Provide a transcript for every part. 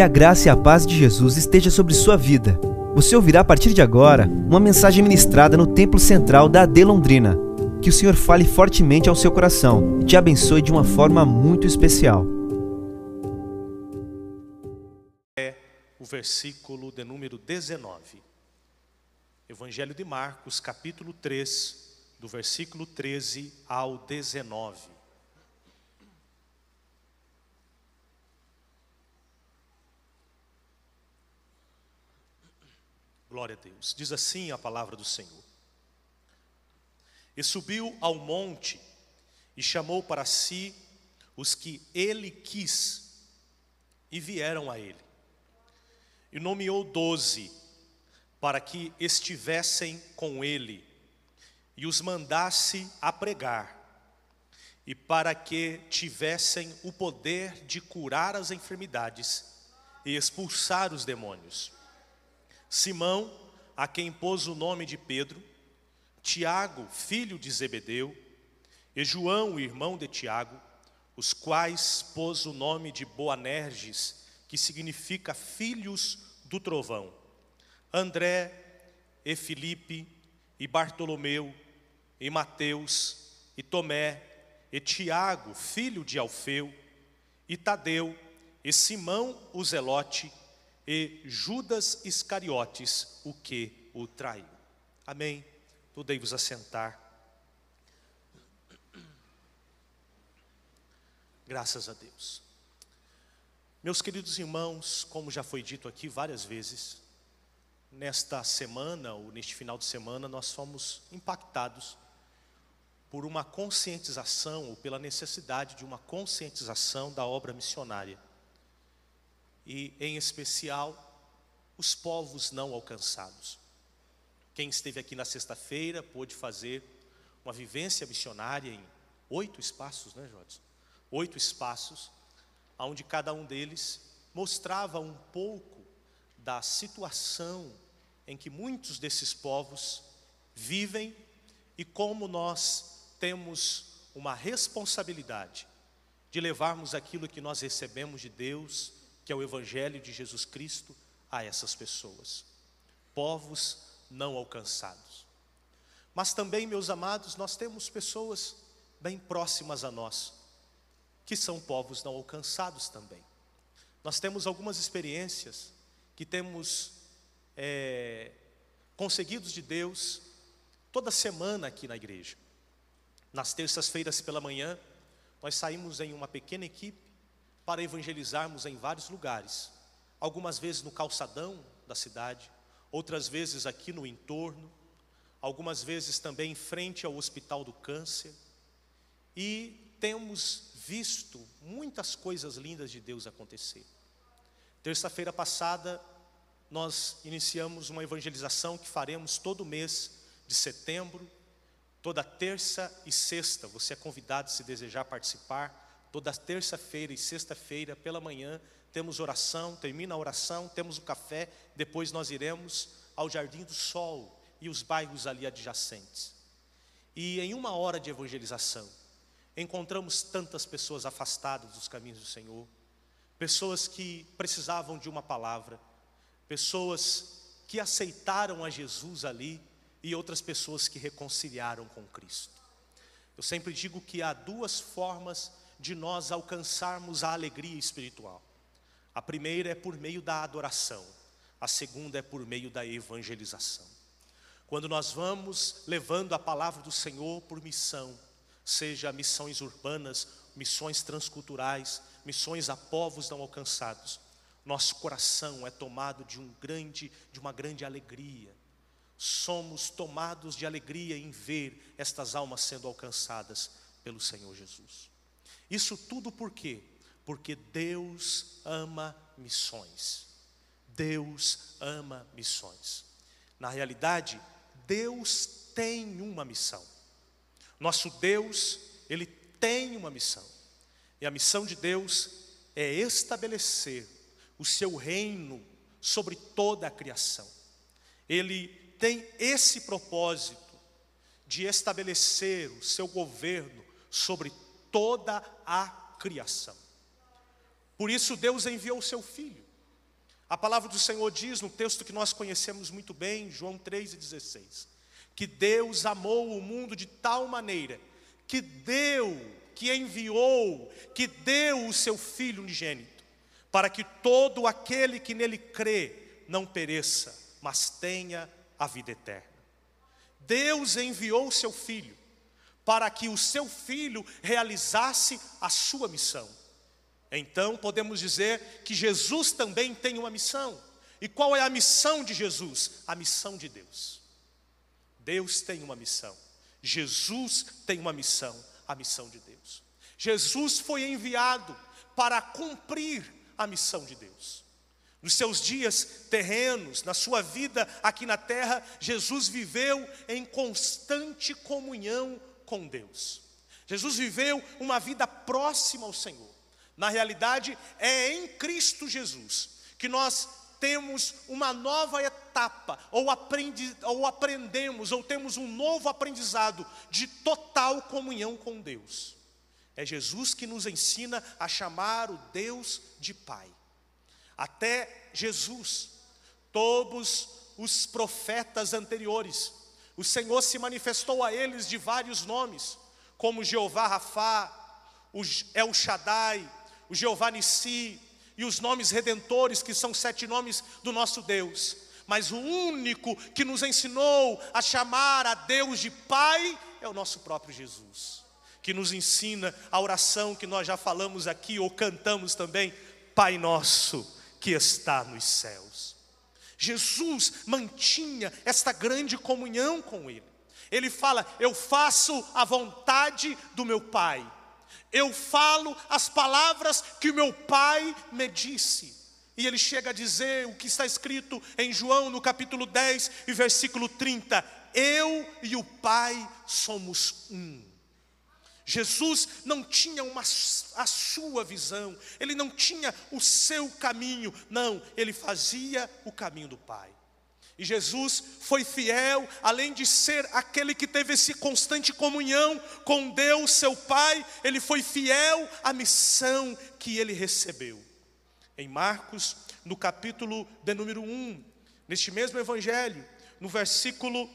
Que a graça e a paz de Jesus esteja sobre sua vida. Você ouvirá a partir de agora uma mensagem ministrada no Templo Central da AD Londrina. Que o Senhor fale fortemente ao seu coração e te abençoe de uma forma muito especial. É o versículo de número 19. Evangelho de Marcos, capítulo 3, do versículo 13 ao 19. Glória a Deus. Diz assim a palavra do Senhor. E subiu ao monte e chamou para si os que ele quis e vieram a ele. E nomeou doze para que estivessem com ele e os mandasse a pregar e para que tivessem o poder de curar as enfermidades e expulsar os demônios. Simão, a quem pôs o nome de Pedro, Tiago, filho de Zebedeu, e João, irmão de Tiago, os quais pôs o nome de Boanerges, que significa filhos do trovão. André, e Filipe, e Bartolomeu, e Mateus, e Tomé, e Tiago, filho de Alfeu, e Tadeu, e Simão o Zelote, e Judas Iscariotes, o que o traiu. Amém. Podei-vos assentar. Graças a Deus. Meus queridos irmãos, como já foi dito aqui várias vezes, nesta semana ou neste final de semana nós fomos impactados por uma conscientização ou pela necessidade de uma conscientização da obra missionária e, em especial, os povos não alcançados. Quem esteve aqui na sexta-feira pôde fazer uma vivência missionária em oito espaços, né, Jorge? Oito espaços, onde cada um deles mostrava um pouco da situação em que muitos desses povos vivem e como nós temos uma responsabilidade de levarmos aquilo que nós recebemos de Deus que é o Evangelho de Jesus Cristo, a essas pessoas, povos não alcançados. Mas também, meus amados, nós temos pessoas bem próximas a nós, que são povos não alcançados também. Nós temos algumas experiências que temos é, conseguidos de Deus toda semana aqui na igreja. Nas terças-feiras pela manhã, nós saímos em uma pequena equipe para evangelizarmos em vários lugares. Algumas vezes no calçadão da cidade, outras vezes aqui no entorno, algumas vezes também em frente ao Hospital do Câncer. E temos visto muitas coisas lindas de Deus acontecer. Terça-feira passada, nós iniciamos uma evangelização que faremos todo mês de setembro, toda terça e sexta. Você é convidado se desejar participar. Toda terça-feira e sexta-feira pela manhã temos oração, termina a oração, temos o café, depois nós iremos ao Jardim do Sol e os bairros ali adjacentes. E em uma hora de evangelização, encontramos tantas pessoas afastadas dos caminhos do Senhor, pessoas que precisavam de uma palavra, pessoas que aceitaram a Jesus ali e outras pessoas que reconciliaram com Cristo. Eu sempre digo que há duas formas de nós alcançarmos a alegria espiritual. A primeira é por meio da adoração, a segunda é por meio da evangelização. Quando nós vamos levando a palavra do Senhor por missão, seja missões urbanas, missões transculturais, missões a povos não alcançados, nosso coração é tomado de um grande, de uma grande alegria. Somos tomados de alegria em ver estas almas sendo alcançadas pelo Senhor Jesus. Isso tudo por quê? Porque Deus ama missões. Deus ama missões. Na realidade, Deus tem uma missão. Nosso Deus, ele tem uma missão. E a missão de Deus é estabelecer o seu reino sobre toda a criação. Ele tem esse propósito de estabelecer o seu governo sobre toda a criação. Por isso Deus enviou o seu filho, A palavra do Senhor diz no texto que nós conhecemos muito bem, João 3,16, que Deus amou o mundo de tal maneira que deu, que enviou, que deu o seu Filho unigênito, para que todo aquele que nele crê não pereça, mas tenha a vida eterna. Deus enviou o seu Filho para que o seu Filho realizasse a sua missão. Então podemos dizer que Jesus também tem uma missão. E qual é a missão de Jesus? A missão de Deus. Deus tem uma missão. Jesus tem uma missão, a missão de Deus. Jesus foi enviado para cumprir a missão de Deus. Nos seus dias terrenos, na sua vida aqui na terra, Jesus viveu em constante comunhão com Deus. Jesus viveu uma vida próxima ao Senhor. Na realidade, é em Cristo Jesus que nós temos uma nova etapa, ou, aprendi, ou aprendemos, ou temos um novo aprendizado de total comunhão com Deus. É Jesus que nos ensina a chamar o Deus de Pai. Até Jesus, todos os profetas anteriores, o Senhor se manifestou a eles de vários nomes, como Jeová Rafá, o El Shaddai, o Jeová Nissi e os nomes redentores, que são sete nomes do nosso Deus. Mas o único que nos ensinou a chamar a Deus de Pai é o nosso próprio Jesus, que nos ensina a oração que nós já falamos aqui ou cantamos também, Pai nosso que está nos céus. Jesus mantinha esta grande comunhão com Ele. Ele fala: Eu faço a vontade do meu Pai eu falo as palavras que o meu pai me disse. E ele chega a dizer o que está escrito em João no capítulo 10 e versículo 30: Eu e o Pai somos um. Jesus não tinha uma, a sua visão, ele não tinha o seu caminho, não, ele fazia o caminho do Pai. E Jesus foi fiel, além de ser aquele que teve esse constante comunhão com Deus, seu Pai, ele foi fiel à missão que ele recebeu. Em Marcos, no capítulo de número 1, neste mesmo evangelho, no versículo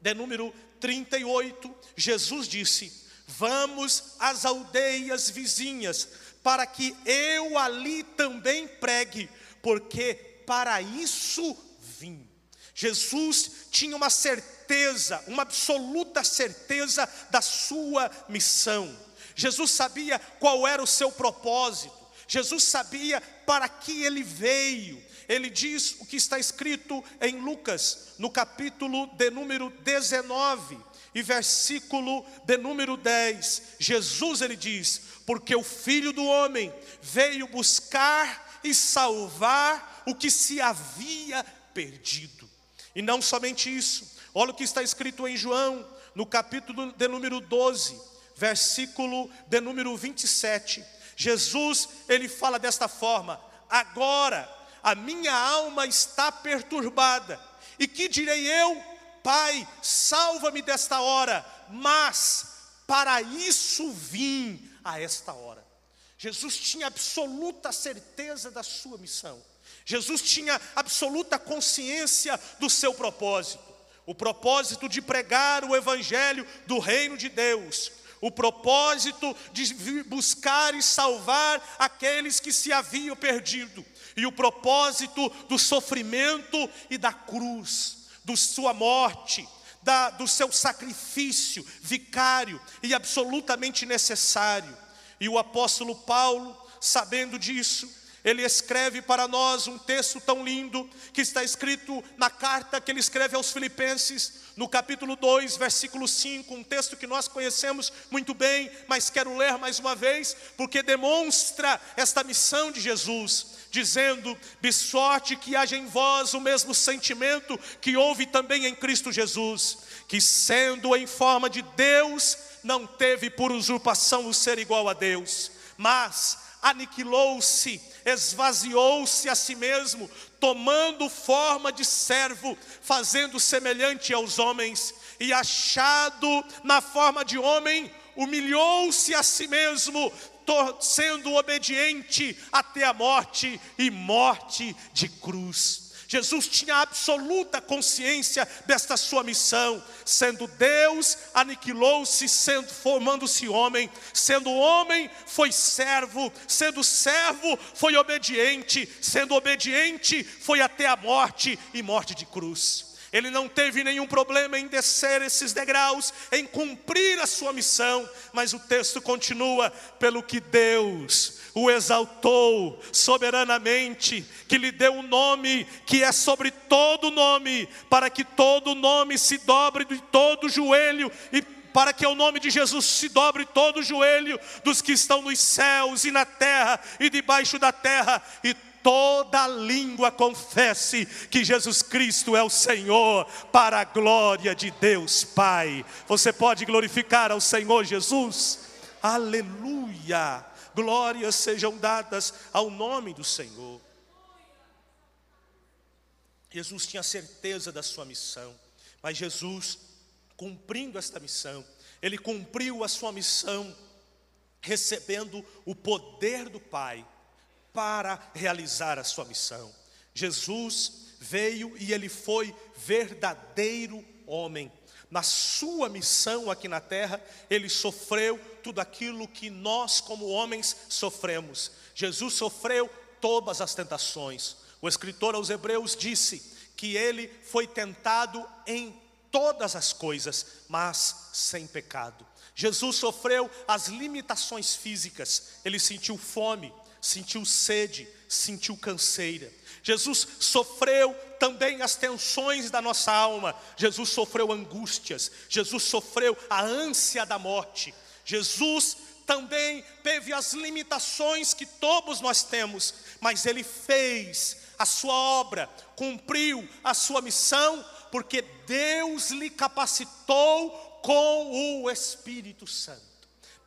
de número 38, Jesus disse: Vamos às aldeias vizinhas, para que eu ali também pregue, porque para isso vim. Jesus tinha uma certeza, uma absoluta certeza da sua missão. Jesus sabia qual era o seu propósito. Jesus sabia para que ele veio. Ele diz o que está escrito em Lucas, no capítulo de número 19 e versículo de número 10. Jesus ele diz: "Porque o Filho do homem veio buscar e salvar o que se havia perdido". E não somente isso, olha o que está escrito em João, no capítulo de número 12, versículo de número 27. Jesus, ele fala desta forma: Agora a minha alma está perturbada, e que direi eu, Pai, salva-me desta hora, mas para isso vim a esta hora. Jesus tinha absoluta certeza da sua missão. Jesus tinha absoluta consciência do seu propósito, o propósito de pregar o evangelho do reino de Deus, o propósito de buscar e salvar aqueles que se haviam perdido, e o propósito do sofrimento e da cruz, da sua morte, da, do seu sacrifício vicário e absolutamente necessário. E o apóstolo Paulo, sabendo disso, ele escreve para nós um texto tão lindo que está escrito na carta que ele escreve aos Filipenses, no capítulo 2, versículo 5, um texto que nós conhecemos muito bem, mas quero ler mais uma vez, porque demonstra esta missão de Jesus, dizendo: De sorte que haja em vós o mesmo sentimento que houve também em Cristo Jesus, que sendo em forma de Deus, não teve por usurpação o ser igual a Deus, mas aniquilou-se, esvaziou-se a si mesmo, tomando forma de servo, fazendo semelhante aos homens, e achado na forma de homem, humilhou-se a si mesmo, sendo obediente até a morte e morte de cruz. Jesus tinha absoluta consciência desta sua missão. Sendo Deus, aniquilou-se, sendo formando-se homem. Sendo homem, foi servo. Sendo servo, foi obediente. Sendo obediente, foi até a morte e morte de cruz. Ele não teve nenhum problema em descer esses degraus, em cumprir a sua missão, mas o texto continua: pelo que Deus o exaltou soberanamente, que lhe deu um nome que é sobre todo nome, para que todo nome se dobre de todo joelho e para que o nome de Jesus se dobre todo o joelho dos que estão nos céus e na terra e debaixo da terra, e toda língua confesse que Jesus Cristo é o Senhor, para a glória de Deus Pai. Você pode glorificar ao Senhor Jesus? Aleluia! Glórias sejam dadas ao nome do Senhor. Jesus tinha certeza da sua missão, mas Jesus, cumprindo esta missão, ele cumpriu a sua missão recebendo o poder do Pai para realizar a sua missão. Jesus veio e ele foi verdadeiro homem. Na sua missão aqui na terra, ele sofreu tudo aquilo que nós, como homens, sofremos. Jesus sofreu todas as tentações. O escritor aos Hebreus disse que ele foi tentado em todas as coisas, mas sem pecado. Jesus sofreu as limitações físicas, ele sentiu fome, sentiu sede, sentiu canseira. Jesus sofreu também as tensões da nossa alma. Jesus sofreu angústias. Jesus sofreu a ânsia da morte. Jesus também teve as limitações que todos nós temos, mas ele fez a sua obra, cumpriu a sua missão, porque Deus lhe capacitou com o Espírito Santo.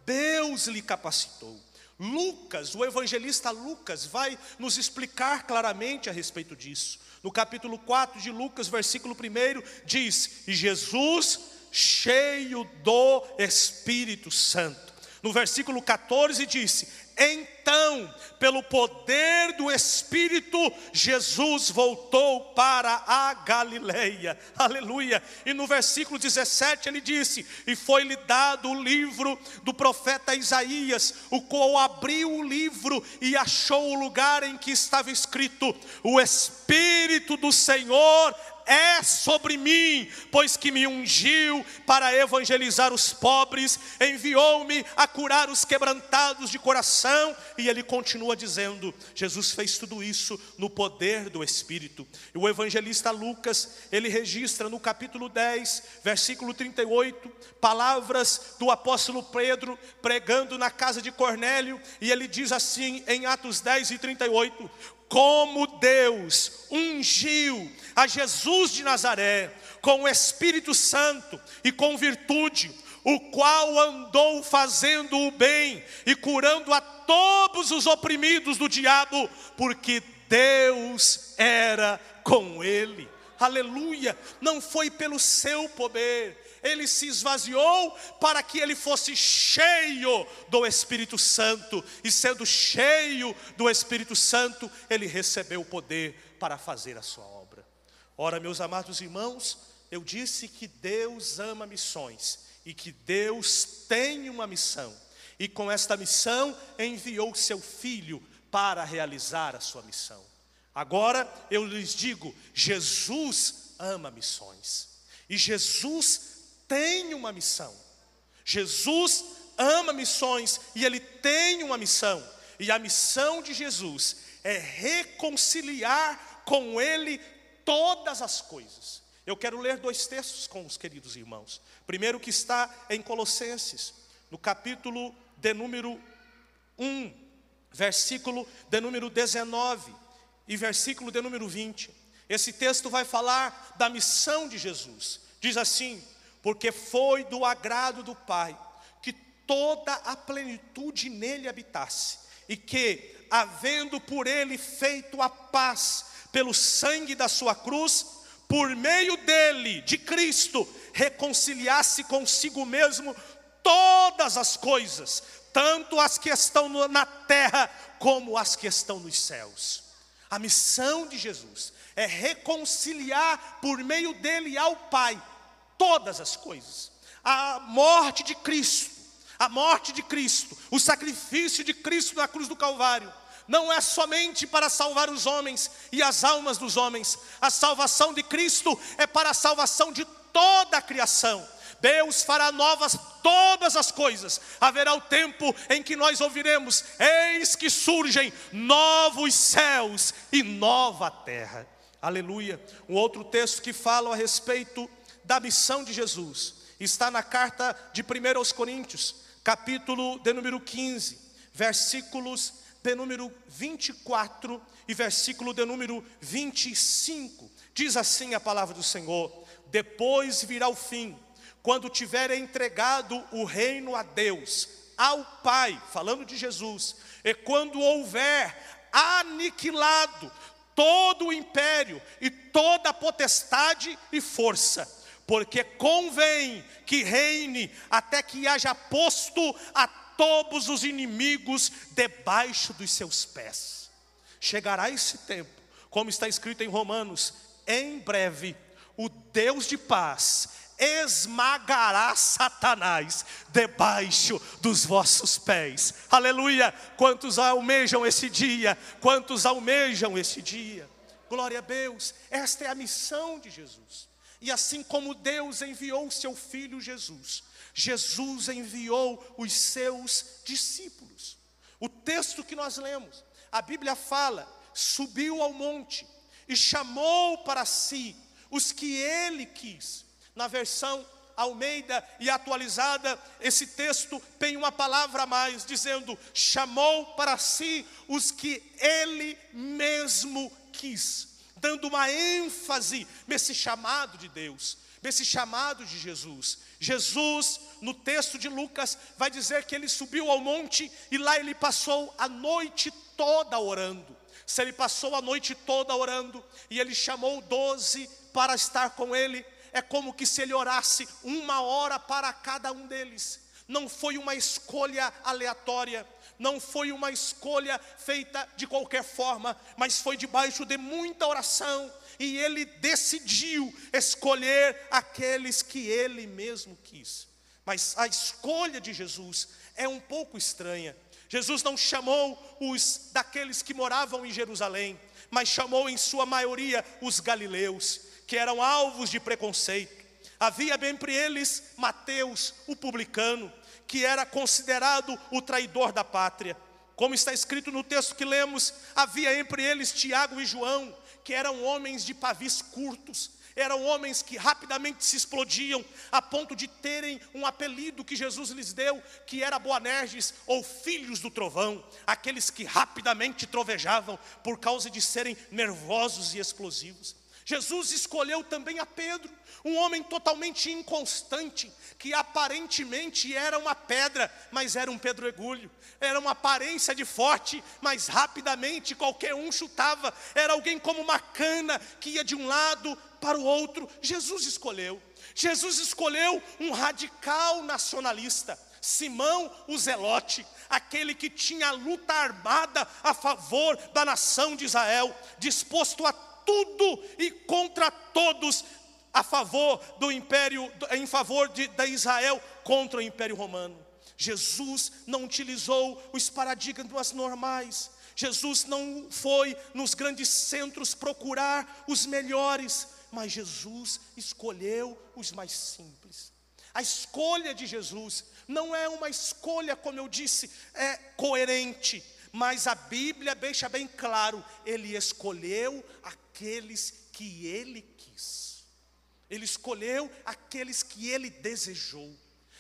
Deus lhe capacitou. Lucas, o evangelista Lucas, vai nos explicar claramente a respeito disso. No capítulo 4 de Lucas, versículo 1, diz: E Jesus, cheio do Espírito Santo. No versículo 14 disse: então, pelo poder do Espírito, Jesus voltou para a Galileia. Aleluia. E no versículo 17 ele disse: E foi-lhe dado o livro do profeta Isaías, o qual abriu o livro e achou o lugar em que estava escrito: O Espírito do Senhor é sobre mim, pois que me ungiu para evangelizar os pobres, enviou-me a curar os quebrantados de coração, e ele continua dizendo: Jesus fez tudo isso no poder do Espírito. E o evangelista Lucas, ele registra no capítulo 10, versículo 38, palavras do apóstolo Pedro pregando na casa de Cornélio, e ele diz assim em Atos 10 e 38: como Deus ungiu a Jesus de Nazaré com o Espírito Santo e com virtude, o qual andou fazendo o bem e curando a todos os oprimidos do diabo, porque Deus era com ele. Aleluia! Não foi pelo seu poder, ele se esvaziou para que ele fosse cheio do Espírito Santo, e sendo cheio do Espírito Santo, ele recebeu o poder para fazer a sua obra. Ora, meus amados irmãos, eu disse que Deus ama missões e que Deus tem uma missão, e com esta missão enviou seu filho para realizar a sua missão. Agora eu lhes digo: Jesus ama missões, e Jesus tem uma missão. Jesus ama missões e ele tem uma missão. E a missão de Jesus é reconciliar com ele todas as coisas. Eu quero ler dois textos com os queridos irmãos. Primeiro que está em Colossenses, no capítulo de número 1, versículo de número 19 e versículo de número 20. Esse texto vai falar da missão de Jesus. Diz assim: porque foi do agrado do Pai que toda a plenitude nele habitasse, e que, havendo por ele feito a paz pelo sangue da sua cruz, por meio dele, de Cristo, reconciliasse consigo mesmo todas as coisas, tanto as que estão na terra como as que estão nos céus. A missão de Jesus é reconciliar por meio dele ao Pai todas as coisas. A morte de Cristo, a morte de Cristo, o sacrifício de Cristo na cruz do Calvário, não é somente para salvar os homens e as almas dos homens, a salvação de Cristo é para a salvação de toda a criação. Deus fará novas todas as coisas. Haverá o tempo em que nós ouviremos: Eis que surgem novos céus e nova terra. Aleluia. Um outro texto que fala a respeito da missão de Jesus está na carta de 1 aos Coríntios, capítulo de número 15, versículos de número 24 e versículo de número 25. Diz assim a palavra do Senhor: Depois virá o fim, quando tiver entregado o reino a Deus, ao Pai, falando de Jesus, e quando houver aniquilado todo o império e toda a potestade e força, porque convém que reine até que haja posto a todos os inimigos debaixo dos seus pés. Chegará esse tempo, como está escrito em Romanos, em breve, o Deus de paz esmagará Satanás debaixo dos vossos pés. Aleluia! Quantos almejam esse dia? Quantos almejam esse dia? Glória a Deus! Esta é a missão de Jesus. E assim como Deus enviou o seu filho Jesus, Jesus enviou os seus discípulos. O texto que nós lemos, a Bíblia fala: subiu ao monte e chamou para si os que ele quis. Na versão Almeida e atualizada, esse texto tem uma palavra a mais, dizendo: chamou para si os que ele mesmo quis, dando uma ênfase nesse chamado de Deus, nesse chamado de Jesus. Jesus, no texto de Lucas, vai dizer que ele subiu ao monte e lá ele passou a noite toda orando. Se ele passou a noite toda orando e ele chamou doze para estar com ele, é como que se ele orasse uma hora para cada um deles. Não foi uma escolha aleatória, não foi uma escolha feita de qualquer forma, mas foi debaixo de muita oração, e ele decidiu escolher aqueles que ele mesmo quis. Mas a escolha de Jesus é um pouco estranha. Jesus não chamou os daqueles que moravam em Jerusalém, mas chamou em sua maioria os galileus, que eram alvos de preconceito. Havia entre eles Mateus, o publicano, que era considerado o traidor da pátria. Como está escrito no texto que lemos, havia entre eles Tiago e João, que eram homens de pavis curtos, eram homens que rapidamente se explodiam, a ponto de terem um apelido que Jesus lhes deu, que era Boanerges, ou filhos do trovão, aqueles que rapidamente trovejavam por causa de serem nervosos e explosivos. Jesus escolheu também a Pedro, um homem totalmente inconstante, que aparentemente era uma pedra, mas era um pedregulho, era uma aparência de forte, mas rapidamente qualquer um chutava, era alguém como uma cana que ia de um lado para o outro. Jesus escolheu, Jesus escolheu um radical nacionalista, Simão o Zelote, aquele que tinha luta armada a favor da nação de Israel, disposto a tudo e contra todos a favor do império, em favor de, da Israel contra o império romano. Jesus não utilizou os paradigmas normais. Jesus não foi nos grandes centros procurar os melhores, mas Jesus escolheu os mais simples. A escolha de Jesus não é uma escolha, como eu disse, é coerente, mas a Bíblia deixa bem claro, ele escolheu aqueles que ele quis. Ele escolheu aqueles que ele desejou.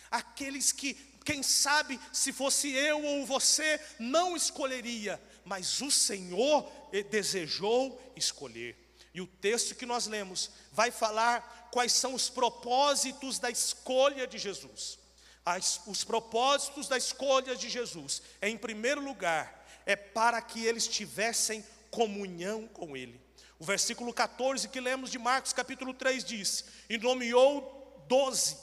Aqueles que, quem sabe, se fosse eu ou você, não escolheria, mas o Senhor desejou escolher. E o texto que nós lemos vai falar quais são os propósitos da escolha de Jesus. As, os propósitos da escolha de Jesus, é, em primeiro lugar, é para que eles tivessem comunhão com Ele. O versículo 14 que lemos de Marcos capítulo 3 diz: E nomeou doze,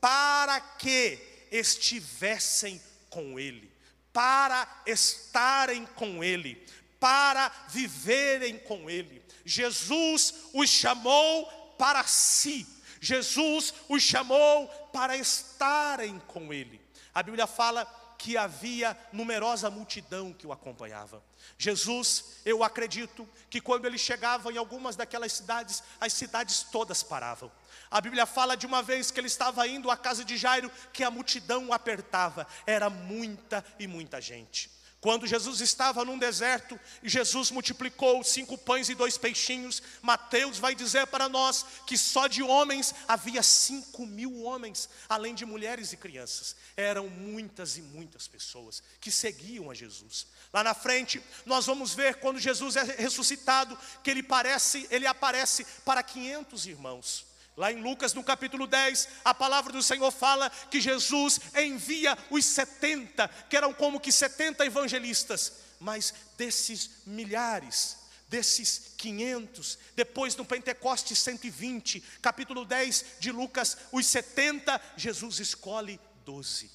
para que estivessem com Ele, para estarem com Ele, para viverem com Ele. Jesus os chamou para si, Jesus os chamou para estarem com Ele. A Bíblia fala que havia numerosa multidão que o acompanhava. Jesus, eu acredito que quando ele chegava em algumas daquelas cidades, as cidades todas paravam. A Bíblia fala de uma vez que ele estava indo à casa de Jairo, que a multidão o apertava, era muita e muita gente. Quando Jesus estava num deserto, Jesus multiplicou cinco pães e dois peixinhos. Mateus vai dizer para nós que só de homens havia cinco mil homens, além de mulheres e crianças. Eram muitas e muitas pessoas que seguiam a Jesus. Lá na frente, nós vamos ver quando Jesus é ressuscitado, que ele parece, ele aparece para 500 irmãos. Lá em Lucas, no capítulo 10, a palavra do Senhor fala que Jesus envia os 70, que eram como que 70 evangelistas, mas desses milhares, desses 500, depois no Pentecoste 120, capítulo 10 de Lucas, os 70, Jesus escolhe 12.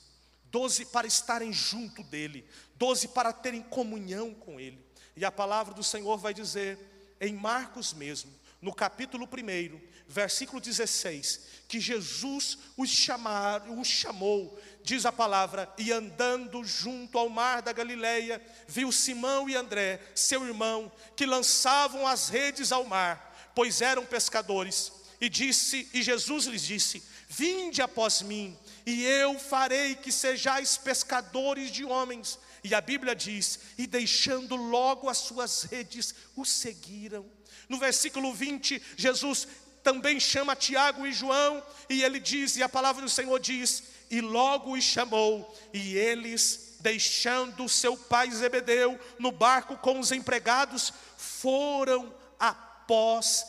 12 para estarem junto dele, 12 para terem comunhão com ele. E a palavra do Senhor vai dizer, em Marcos mesmo, no capítulo 1, versículo 16, que Jesus os, chamar, os chamou, diz a palavra, e andando junto ao mar da Galileia, viu Simão e André, seu irmão, que lançavam as redes ao mar, pois eram pescadores. E disse, e Jesus lhes disse: Vinde após mim, e eu farei que sejais pescadores de homens. E a Bíblia diz: E deixando logo as suas redes, o seguiram. No versículo 20, Jesus também chama Tiago e João, e ele diz, e a palavra do Senhor diz: E logo os chamou, e eles, deixando seu pai Zebedeu no barco com os empregados, foram após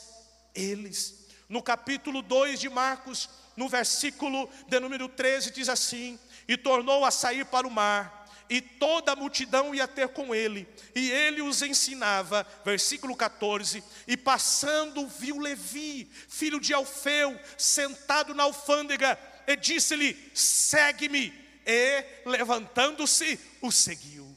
eles. No capítulo 2 de Marcos, no versículo de número 13, diz assim: E tornou a sair para o mar e toda a multidão ia ter com ele, e ele os ensinava, versículo 14, e passando viu Levi, filho de Alfeu, sentado na alfândega, e disse-lhe: segue-me, e levantando-se, o seguiu.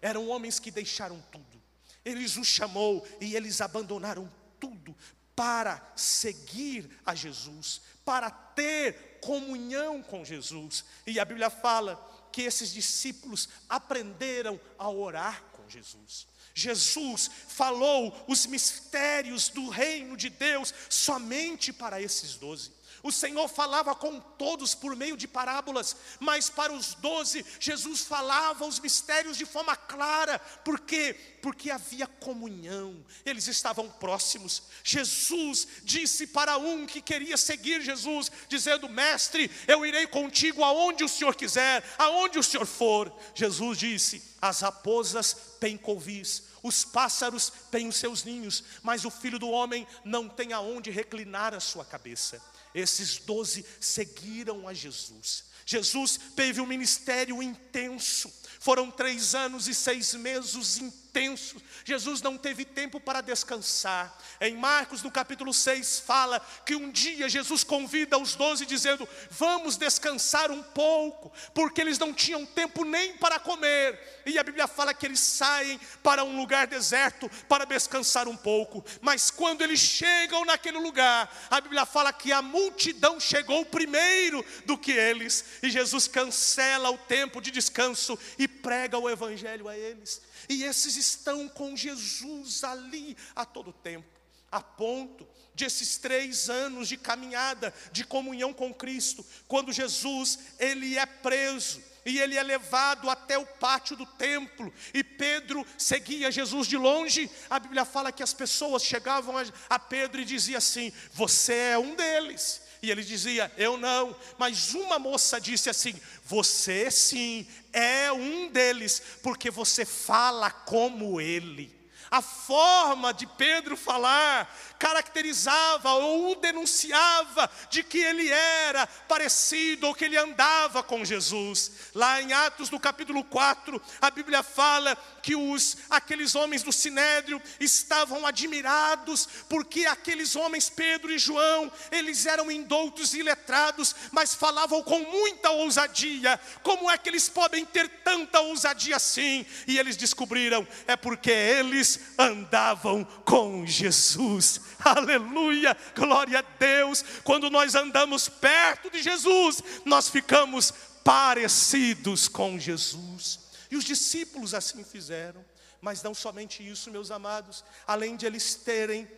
Eram homens que deixaram tudo, eles o chamou e eles abandonaram tudo para seguir a Jesus, para ter comunhão com Jesus, e a Bíblia fala que esses discípulos aprenderam a orar com Jesus. Jesus falou os mistérios do reino de Deus somente para esses doze. O Senhor falava com todos por meio de parábolas, mas para os doze, Jesus falava os mistérios de forma clara, por quê? Porque havia comunhão, eles estavam próximos. Jesus disse para um que queria seguir Jesus, dizendo: Mestre, eu irei contigo aonde o Senhor quiser, aonde o Senhor for. Jesus disse: As raposas têm covis, os pássaros têm os seus ninhos, mas o filho do homem não tem aonde reclinar a sua cabeça. Esses doze seguiram a Jesus. Jesus teve um ministério intenso. Foram três anos e seis meses intensos. Jesus não teve tempo para descansar. Em Marcos, no capítulo 6, fala que um dia Jesus convida os doze, dizendo: Vamos descansar um pouco, porque eles não tinham tempo nem para comer. E a Bíblia fala que eles saem para um lugar deserto para descansar um pouco. Mas quando eles chegam naquele lugar, a Bíblia fala que a multidão chegou primeiro do que eles. E Jesus cancela o tempo de descanso e prega o Evangelho a eles. E esses estão com Jesus ali a todo tempo, a ponto de esses três anos de caminhada, de comunhão com Cristo, quando Jesus ele é preso e ele é levado até o pátio do templo, e Pedro seguia Jesus de longe. A Bíblia fala que as pessoas chegavam a, Pedro e diziam assim: Você é um deles. E ele dizia: Eu não. Mas uma moça disse assim: Você sim é um deles, porque você fala como ele. A forma de Pedro falar caracterizava ou denunciava de que ele era parecido ou que ele andava com Jesus. Lá em Atos, no capítulo 4, a Bíblia fala que os aqueles homens do sinédrio estavam admirados, porque aqueles homens Pedro e João, eles eram indoutos e letrados, mas falavam com muita ousadia. Como é que eles podem ter tanta ousadia assim? E eles descobriram, é porque eles andavam com Jesus. Aleluia! Glória a Deus. Quando nós andamos perto de Jesus, nós ficamos parecidos com Jesus. E os discípulos assim fizeram. Mas não somente isso, meus amados, além de eles terem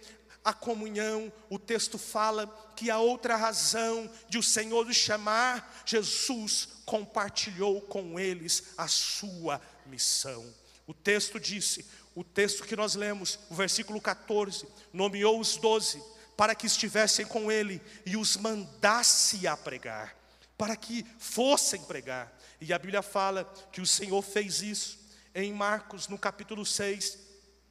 a comunhão, o texto fala que a outra razão de o Senhor os chamar, Jesus compartilhou com eles a sua missão. O texto disse, o texto que nós lemos, o versículo 14, nomeou os doze para que estivessem com ele e os mandasse a pregar para que fossem pregar. E a Bíblia fala que o Senhor fez isso em Marcos, no capítulo 6,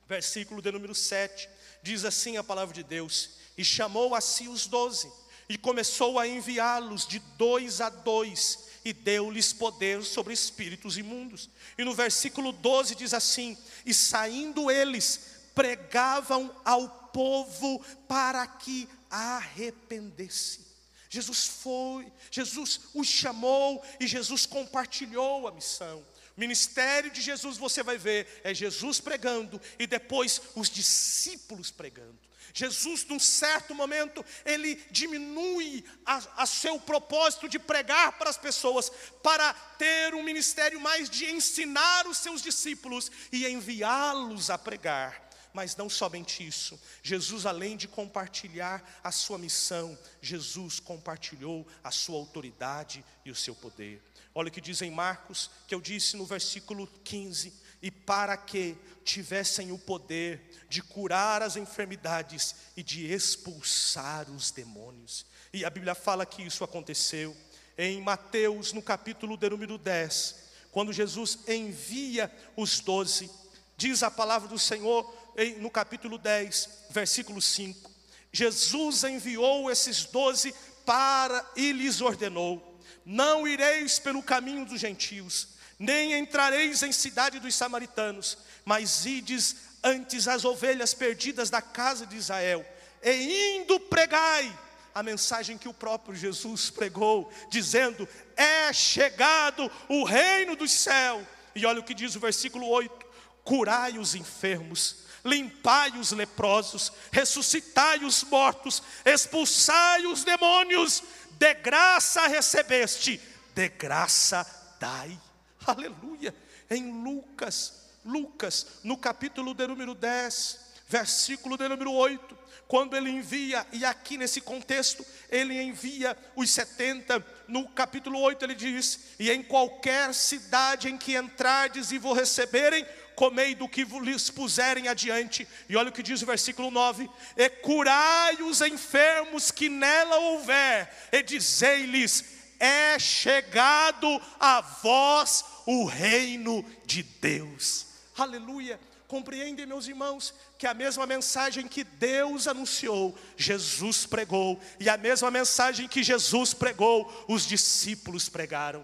versículo de número 7. Diz assim a palavra de Deus: E chamou a si os doze, e começou a enviá-los de dois a dois, e deu-lhes poder sobre espíritos imundos. E no versículo 12 diz assim: E saindo eles, pregavam ao povo para que arrependesse. Jesus foi, Jesus os chamou e Jesus compartilhou a missão. O ministério de Jesus, você vai ver, é Jesus pregando e depois os discípulos pregando. Jesus, num certo momento, ele diminui a, a, seu propósito de pregar para as pessoas, para ter um ministério mais de ensinar os seus discípulos e enviá-los a pregar. Mas não somente isso, Jesus, além de compartilhar a sua missão, Jesus compartilhou a sua autoridade e o seu poder. Olha o que diz em Marcos, que eu disse no versículo 15: e para que tivessem o poder de curar as enfermidades e de expulsar os demônios. E a Bíblia fala que isso aconteceu em Mateus, no capítulo de número 10, quando Jesus envia os doze, diz a palavra do Senhor no capítulo 10, versículo 5. Jesus enviou esses doze para e lhes ordenou: Não ireis pelo caminho dos gentios, nem entrareis em cidade dos samaritanos, mas ides antes as ovelhas perdidas da casa de Israel, e indo pregai a mensagem que o próprio Jesus pregou, dizendo: É chegado o reino dos céus. E olha o que diz o versículo 8: Curai os enfermos, limpai os leprosos, ressuscitai os mortos, expulsai os demônios, de graça recebeste, de graça dai. Aleluia. Em Lucas, Lucas, no capítulo de número 10, versículo de número 8, quando ele envia, e aqui nesse contexto, ele envia os 70, no capítulo 8 ele diz: E em qualquer cidade em que entrardes e vos receberem, comei do que lhes puserem adiante. E olha o que diz o versículo 9: E curai os enfermos que nela houver, e dizei-lhes: É chegado a vós o reino de Deus. Aleluia. Compreendem, meus irmãos, que a mesma mensagem que Deus anunciou, Jesus pregou, e a mesma mensagem que Jesus pregou, os discípulos pregaram.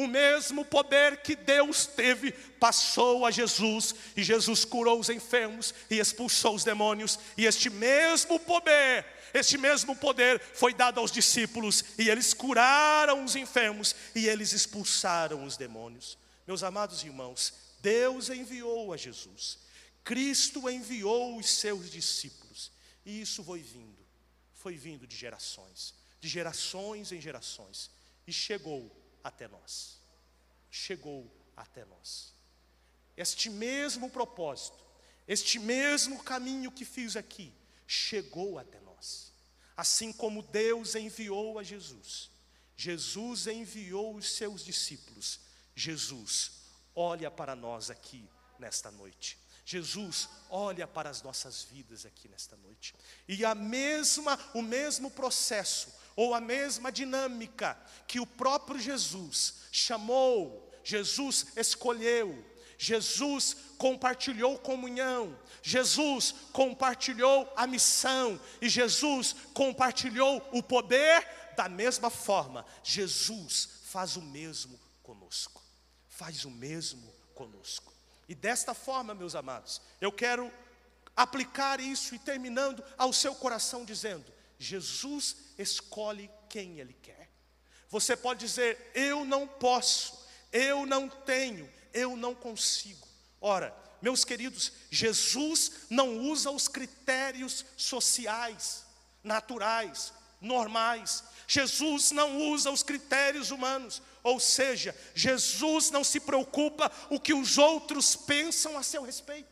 O mesmo poder que Deus teve passou a Jesus, e Jesus curou os enfermos e expulsou os demônios, e este mesmo poder, este mesmo poder foi dado aos discípulos, e eles curaram os enfermos e eles expulsaram os demônios. Meus amados irmãos, Deus enviou a Jesus, Cristo enviou os seus discípulos, e isso foi vindo, foi vindo de gerações, de gerações em gerações, e chegou até nós. Chegou até nós. Este mesmo propósito, este mesmo caminho que fiz aqui, chegou até nós. Assim como Deus enviou a Jesus, Jesus enviou os seus discípulos. Jesus olha para nós aqui nesta noite. Jesus olha para as nossas vidas aqui nesta noite. E a mesma, o mesmo processo ou a mesma dinâmica que o próprio Jesus chamou, Jesus escolheu, Jesus compartilhou comunhão, Jesus compartilhou a missão e Jesus compartilhou o poder da mesma forma. Jesus faz o mesmo conosco. Faz o mesmo conosco. E desta forma, meus amados, eu quero aplicar isso e terminando ao seu coração dizendo: Jesus escolhe quem Ele quer. Você pode dizer, eu não posso, eu não tenho, eu não consigo. Ora, meus queridos, Jesus não usa os critérios sociais, naturais, normais. Jesus não usa os critérios humanos, ou seja, Jesus não se preocupa o que os outros pensam a seu respeito.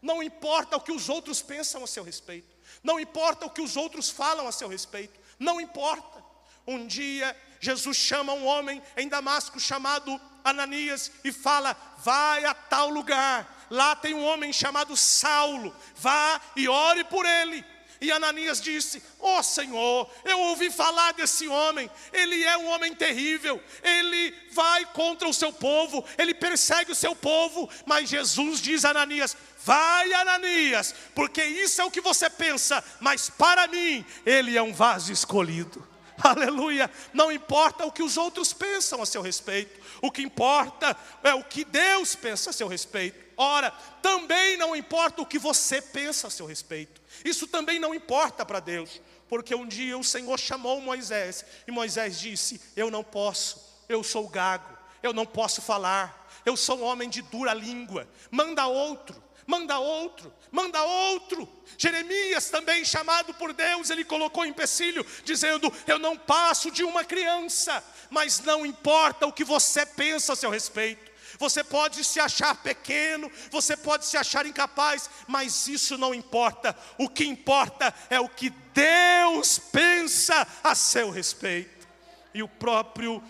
Não importa o que os outros pensam a seu respeito. Não importa o que os outros falam a seu respeito. Não importa. Um dia Jesus chama um homem em Damasco chamado Ananias e fala: Vai a tal lugar, lá tem um homem chamado Saulo, vá e ore por ele. E Ananias disse: Ó oh, Senhor, eu ouvi falar desse homem, ele é um homem terrível, ele vai contra o seu povo, ele persegue o seu povo. Mas Jesus diz a Ananias: Vai, Ananias, porque isso é o que você pensa, mas para mim, ele é um vaso escolhido. Aleluia. Não importa o que os outros pensam a seu respeito, o que importa é o que Deus pensa a seu respeito. Ora, também não importa o que você pensa a seu respeito. Isso também não importa para Deus, porque um dia o Senhor chamou Moisés e Moisés disse: Eu não posso, eu sou gago, eu não posso falar, eu sou um homem de dura língua, manda outro manda outro, manda outro. Jeremias, também chamado por Deus, ele colocou empecilho, dizendo: Eu não passo de uma criança, mas não importa o que você pensa a seu respeito. Você pode se achar pequeno, você pode se achar incapaz, mas isso não importa. O que importa é o que Deus pensa a seu respeito. E o próprio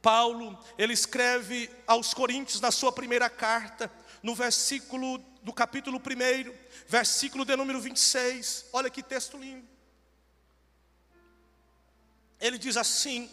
Paulo, ele escreve aos Coríntios na sua primeira carta, no versículo do capítulo 1, versículo de número 26. Olha que texto lindo. Ele diz assim: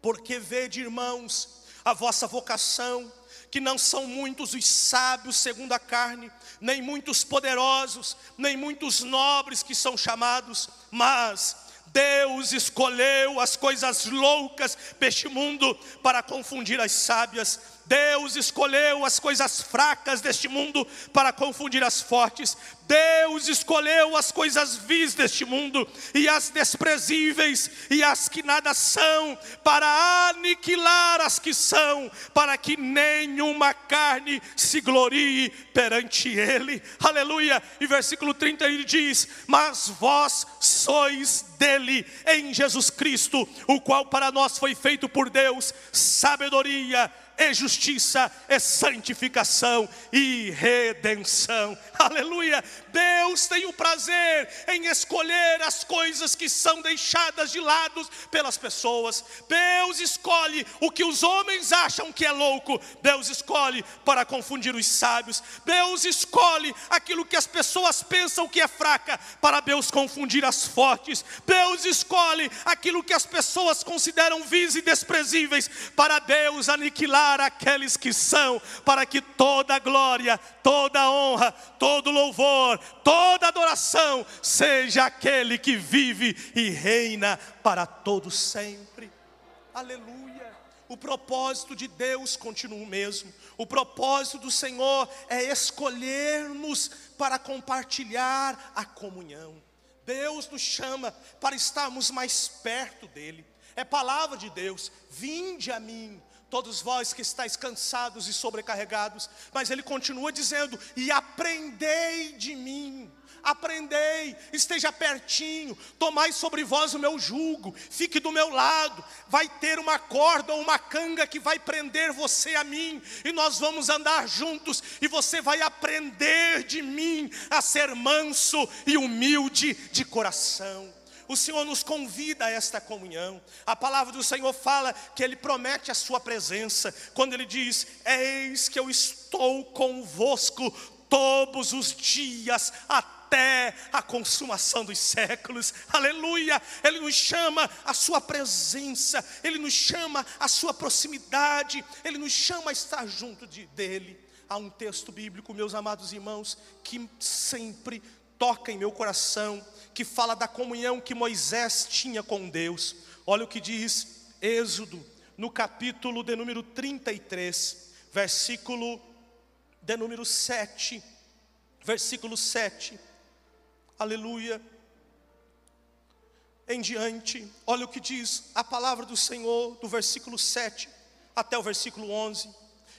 Porque vede, irmãos, a vossa vocação, que não são muitos os sábios segundo a carne, nem muitos poderosos, nem muitos nobres que são chamados, mas Deus escolheu as coisas loucas deste mundo para confundir as sábias. Deus escolheu as coisas fracas deste mundo para confundir as fortes. Deus escolheu as coisas vis deste mundo e as desprezíveis e as que nada são, para aniquilar as que são, para que nenhuma carne se glorie perante Ele. Aleluia. E versículo 30 ele diz: Mas vós sois dele, em Jesus Cristo, o qual para nós foi feito por Deus, sabedoria e justiça, e santificação e redenção. Aleluia! Deus tem o prazer em escolher as coisas que são deixadas de lado pelas pessoas. Deus escolhe o que os homens acham que é louco, Deus escolhe para confundir os sábios. Deus escolhe aquilo que as pessoas pensam que é fraca, para Deus confundir as fortes. Deus escolhe aquilo que as pessoas consideram vis e desprezíveis, para Deus aniquilar aqueles que são, para que toda glória, toda honra, todo louvor, toda adoração seja aquele que vive e reina para todos sempre. Aleluia. O propósito de Deus continua o mesmo. O propósito do Senhor é escolher-nos para compartilhar a comunhão. Deus nos chama para estarmos mais perto dEle. É palavra de Deus: vinde a mim, todos vós que estáis cansados e sobrecarregados, mas ele continua dizendo: e aprendei de mim. Aprendei, esteja pertinho, tomai sobre vós o meu jugo, fique do meu lado, vai ter uma corda ou uma canga que vai prender você a mim, e nós vamos andar juntos, e você vai aprender de mim a ser manso e humilde de coração o Senhor nos convida a esta comunhão. A palavra do Senhor fala que Ele promete a Sua presença, quando Ele diz: Eis que eu estou convosco todos os dias, até a consumação dos séculos, aleluia. Ele nos chama a Sua presença, Ele nos chama a Sua proximidade, Ele nos chama a estar junto de, dEle. Há um texto bíblico, meus amados irmãos, que sempre toca em meu coração que fala da comunhão que Moisés tinha com Deus. Olha o que diz Êxodo, no capítulo de número 33, versículo de número 7, versículo 7. Aleluia. Em diante, olha o que diz a palavra do Senhor, do versículo 7 até o versículo 11.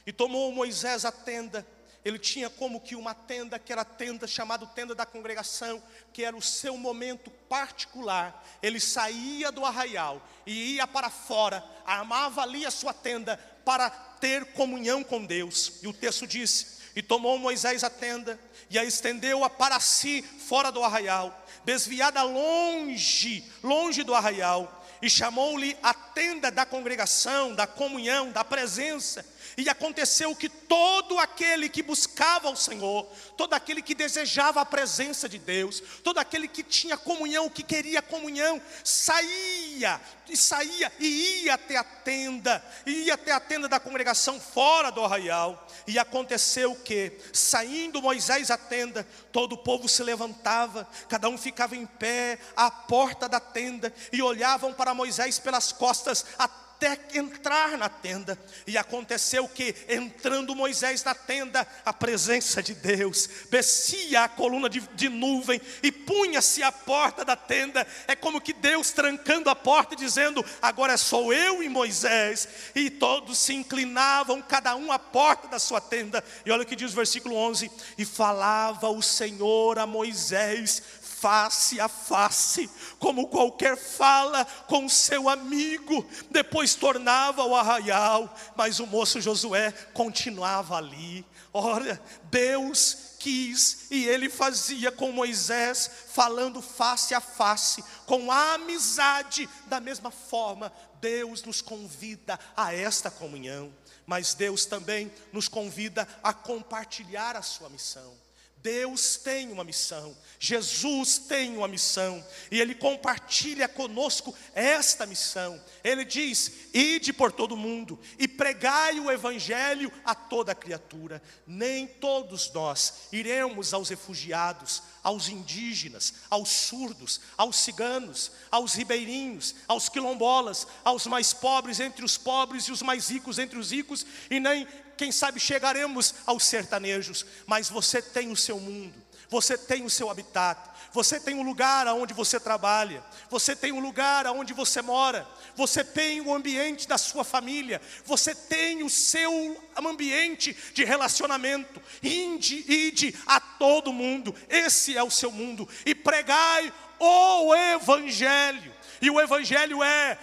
E tomou Moisés a tenda, ele tinha como que uma tenda, que era a tenda chamada tenda da congregação, que era o seu momento particular. Ele saía do arraial e ia para fora, armava ali a sua tenda para ter comunhão com Deus. E o texto diz: E tomou Moisés a tenda e a estendeu-a para si fora do arraial, desviada longe, longe do arraial, e chamou-lhe a tenda da congregação, da comunhão, da presença. E aconteceu que todo aquele que buscava o Senhor, todo aquele que desejava a presença de Deus, todo aquele que tinha comunhão, que queria comunhão, saía, e saía e ia até a tenda, ia até a tenda da congregação fora do arraial. E aconteceu que, saindo Moisés à tenda, todo o povo se levantava, cada um ficava em pé à porta da tenda e olhavam para Moisés pelas costas respostas a até entrar na tenda. E aconteceu que, entrando Moisés na tenda, a presença de Deus descia a coluna de, de nuvem e punha-se à porta da tenda. É como que Deus trancando a porta e dizendo: Agora sou eu e Moisés. E todos se inclinavam, cada um à porta da sua tenda. E olha o que diz o versículo 11: E falava o Senhor a Moisés face a face, como qualquer fala com seu amigo. Depois tornava ao arraial, mas o moço Josué continuava ali. Olha, Deus quis e ele fazia com Moisés, falando face a face, com amizade, da mesma forma, Deus nos convida a esta comunhão, mas Deus também nos convida a compartilhar a sua missão. Deus tem uma missão, Jesus tem uma missão, e Ele compartilha conosco esta missão. Ele diz: Ide por todo mundo e pregai o Evangelho a toda criatura. Nem todos nós iremos aos refugiados, aos indígenas, aos surdos, aos ciganos, aos ribeirinhos, aos quilombolas, aos mais pobres entre os pobres e os mais ricos entre os ricos, e nem quem sabe chegaremos aos sertanejos, mas você tem o seu mundo, você tem o seu habitat, você tem um lugar aonde você trabalha, você tem um lugar aonde você mora, você tem o ambiente da sua família, você tem o seu ambiente de relacionamento. Ide, ide a todo mundo, esse é o seu mundo, e pregai o Evangelho. E o Evangelho é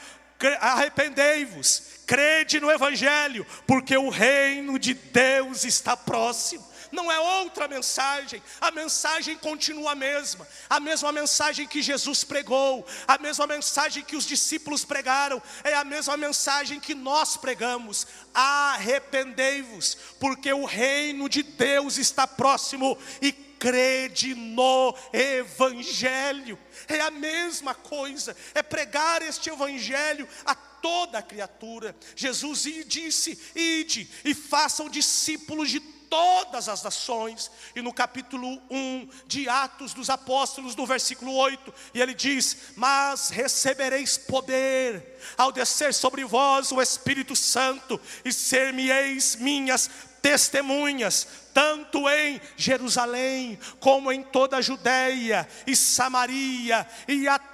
arrependei-vos, crede no Evangelho, porque o reino de Deus está próximo. Não é outra mensagem, a mensagem continua a mesma, a mesma mensagem que Jesus pregou, a mesma mensagem que os discípulos pregaram, é a mesma mensagem que nós pregamos: arrependei-vos, porque o reino de Deus está próximo e crede no Evangelho. É a mesma coisa, é pregar este Evangelho a toda criatura. Jesus disse: Ide e façam discípulos de todas as nações. E no capítulo 1 de Atos dos Apóstolos, no versículo 8, e ele diz: Mas recebereis poder ao descer sobre vós o Espírito Santo, e ser-me-eis minhas testemunhas, tanto em Jerusalém, como em toda a Judéia e Samaria e até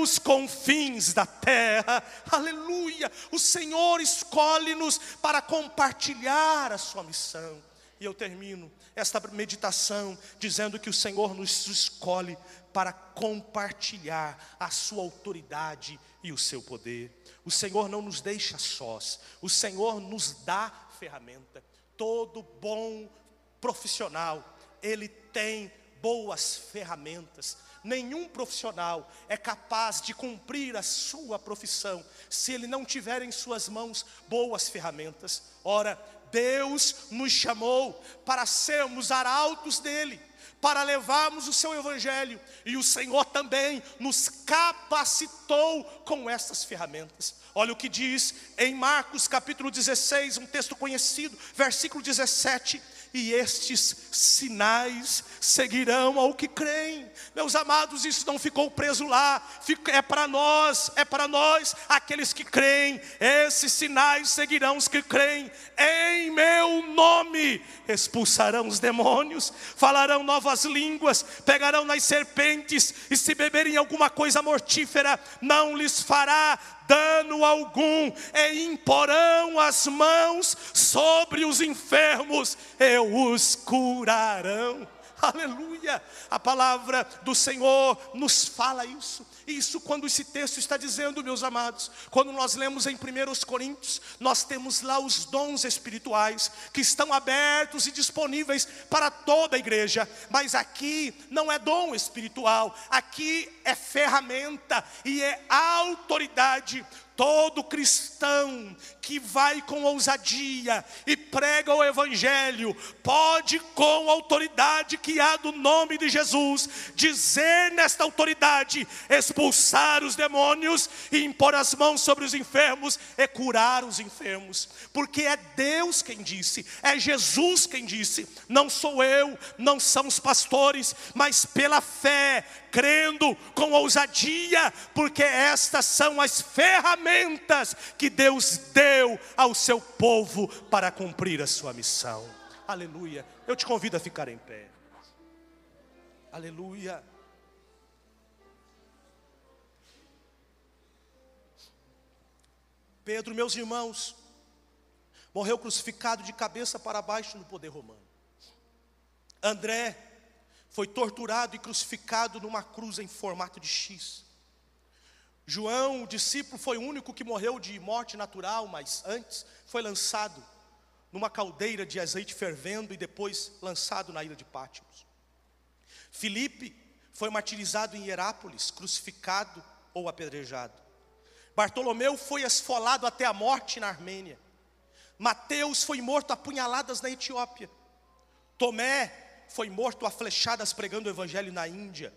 os confins da terra. Aleluia! O Senhor escolhe-nos para compartilhar a sua missão. E eu termino esta meditação dizendo que o Senhor nos escolhe para compartilhar a sua autoridade e o seu poder. O Senhor não nos deixa sós, o Senhor nos dá ferramenta. Todo bom profissional, ele tem boas ferramentas. Nenhum profissional é capaz de cumprir a sua profissão se ele não tiver em suas mãos boas ferramentas. Ora, Deus nos chamou para sermos arautos dele para levarmos o seu evangelho, e o Senhor também nos capacitou com essas ferramentas. Olha o que diz em Marcos capítulo 16, um texto conhecido, versículo 17, e estes sinais seguirão ao que creem. Meus amados, isso não ficou preso lá, é para nós, é para nós, aqueles que creem. Esses sinais seguirão os que creem. Em meu nome expulsarão os demônios, falarão novas línguas, pegarão nas serpentes, e se beberem alguma coisa mortífera, não lhes fará dano algum, e imporão as mãos sobre os enfermos, e os curarão. Aleluia! A palavra do Senhor nos fala isso. Isso quando esse texto está dizendo, meus amados, quando nós lemos em 1 Coríntios, nós temos lá os dons espirituais que estão abertos e disponíveis para toda a igreja, mas aqui não é dom espiritual, aqui é ferramenta e é autoridade. Todo cristão que vai com ousadia e prega o Evangelho, pode, com a autoridade que há do nome de Jesus, dizer nesta autoridade: expulsar os demônios e impor as mãos sobre os enfermos e curar os enfermos, porque é Deus quem disse, é Jesus quem disse, não sou eu, não são os pastores, mas pela fé crendo com ousadia, porque estas são as ferramentas que Deus deu ao seu povo para cumprir a sua missão. Aleluia. Eu te convido a ficar em pé. Aleluia. Pedro, meus irmãos, morreu crucificado de cabeça para baixo no poder romano. André foi torturado e crucificado numa cruz em formato de X. João, o discípulo, foi o único que morreu de morte natural, mas antes foi lançado numa caldeira de azeite fervendo e depois lançado na ilha de Pátimos. Filipe foi martirizado em Hierápolis, crucificado ou apedrejado. Bartolomeu foi esfolado até a morte na Armênia. Mateus foi morto a punhaladas na Etiópia. Tomé foi morto a flechadas pregando o evangelho na Índia.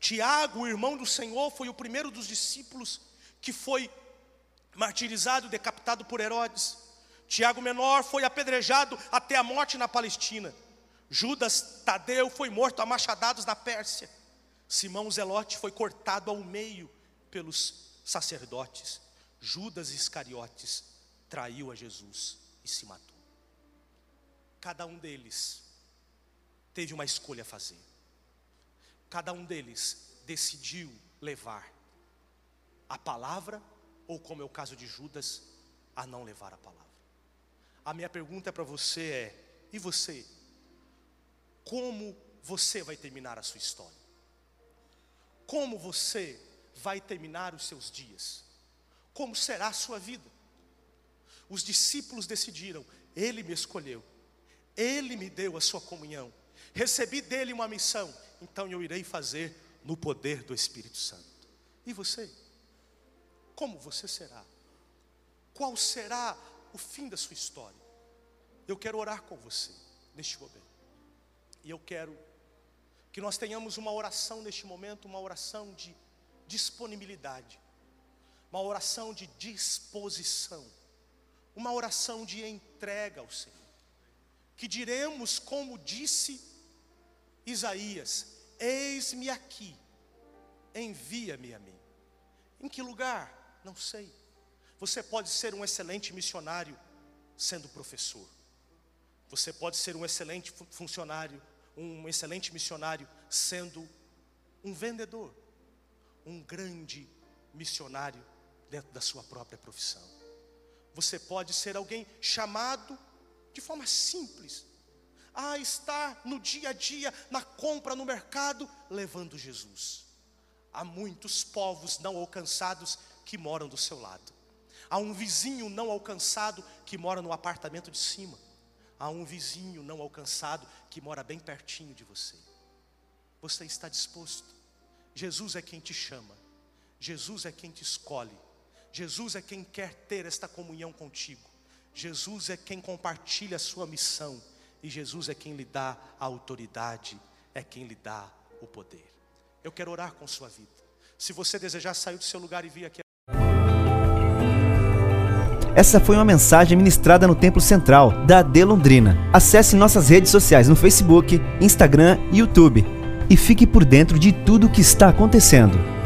Tiago, o irmão do Senhor, foi o primeiro dos discípulos que foi martirizado, decapitado por Herodes. Tiago menor foi apedrejado até a morte na Palestina. Judas Tadeu foi morto a machadados na Pérsia. Simão Zelote foi cortado ao meio pelos sacerdotes. Judas Iscariotes traiu a Jesus e se matou. Cada um deles teve uma escolha a fazer. Cada um deles decidiu levar a palavra, ou como é o caso de Judas, a não levar a palavra. A minha pergunta para você é: e você? Como você vai terminar a sua história? Como você vai terminar os seus dias? Como será a sua vida? Os discípulos decidiram, ele me escolheu, ele me deu a sua comunhão, Recebi dele uma missão, então eu irei fazer no poder do Espírito Santo. E você? Como você será? Qual será o fim da sua história? Eu quero orar com você neste momento. E eu quero que nós tenhamos uma oração neste momento, uma oração de disponibilidade, uma oração de disposição, uma oração de entrega ao Senhor. Que diremos como disse Isaías: Eis-me aqui, envia-me a mim. Em que lugar? Não sei. Você pode ser um excelente missionário sendo professor. Você pode ser um excelente funcionário, um excelente missionário sendo um vendedor, um grande missionário dentro da sua própria profissão. Você pode ser alguém chamado de forma simples a estar no dia a dia, na compra no mercado, levando Jesus. Há muitos povos não alcançados que moram do seu lado. Há um vizinho não alcançado que mora no apartamento de cima. Há um vizinho não alcançado que mora bem pertinho de você. Você está disposto? Jesus é quem te chama. Jesus é quem te escolhe. Jesus é quem quer ter esta comunhão contigo. Jesus é quem compartilha a sua missão. E Jesus é quem lhe dá a autoridade, é quem lhe dá o poder. Eu quero orar com sua vida. Se você desejar sair do seu lugar e vir aqui. Essa foi uma mensagem ministrada no Templo Central da AD Londrina. Acesse nossas redes sociais no Facebook, Instagram e YouTube e fique por dentro de tudo o que está acontecendo.